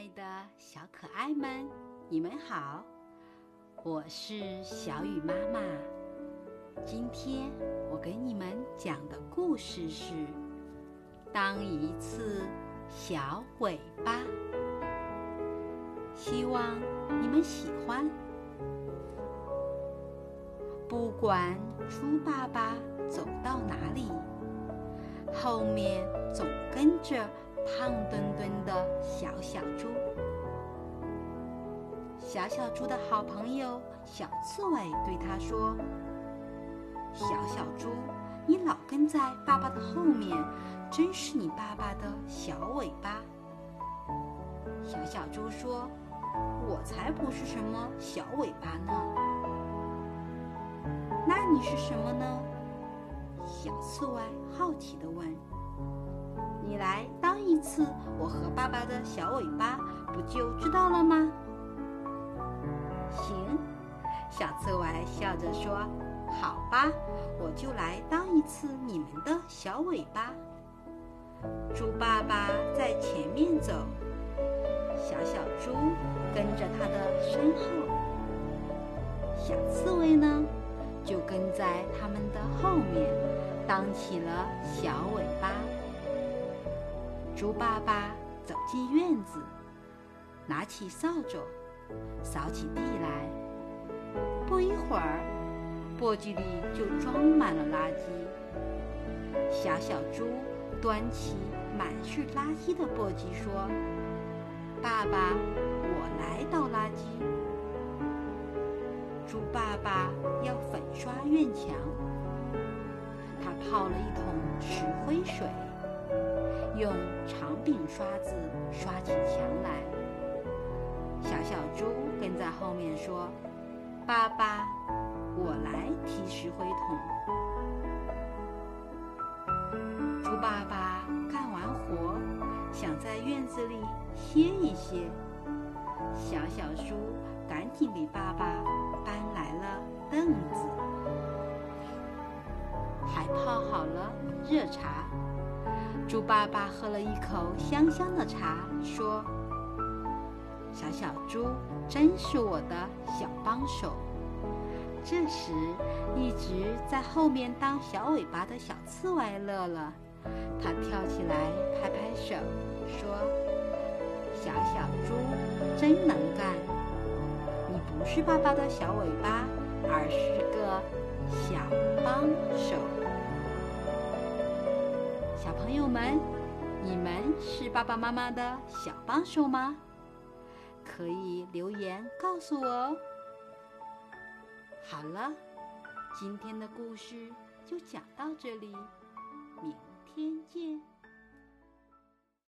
爱的小可爱们，你们好，我是小雨妈妈。今天我给你们讲的故事是《当一次小尾巴》，希望你们喜欢。不管猪爸爸走到哪里，后面总跟着。胖墩墩的小小猪，小小猪的好朋友小刺猬对他说：“小小猪，你老跟在爸爸的后面，真是你爸爸的小尾巴。”小小猪说：“我才不是什么小尾巴呢。”那你是什么呢？小刺猬好奇地问。你来当一次我和爸爸的小尾巴，不就知道了吗？行，小刺猬笑着说：“好吧，我就来当一次你们的小尾巴。”猪爸爸在前面走，小小猪跟着他的身后，小刺猬呢，就跟在他们的后面，当起了小尾巴。猪爸爸走进院子，拿起扫帚，扫起地来。不一会儿，簸箕里就装满了垃圾。小小猪端起满是垃圾的簸箕说：“爸爸，我来倒垃圾。”猪爸爸要粉刷院墙，他泡了一桶石灰水。用长柄刷子刷起墙来，小小猪跟在后面说：“爸爸，我来提石灰桶。”猪爸爸干完活，想在院子里歇一歇，小小猪赶紧给爸爸搬来了凳子，还泡好了热茶。猪爸爸喝了一口香香的茶，说：“小小猪真是我的小帮手。”这时，一直在后面当小尾巴的小刺猬乐了，他跳起来拍拍手，说：“小小猪真能干！你不是爸爸的小尾巴，而是个小帮手。”小朋友们，你们是爸爸妈妈的小帮手吗？可以留言告诉我哦。好了，今天的故事就讲到这里，明天见。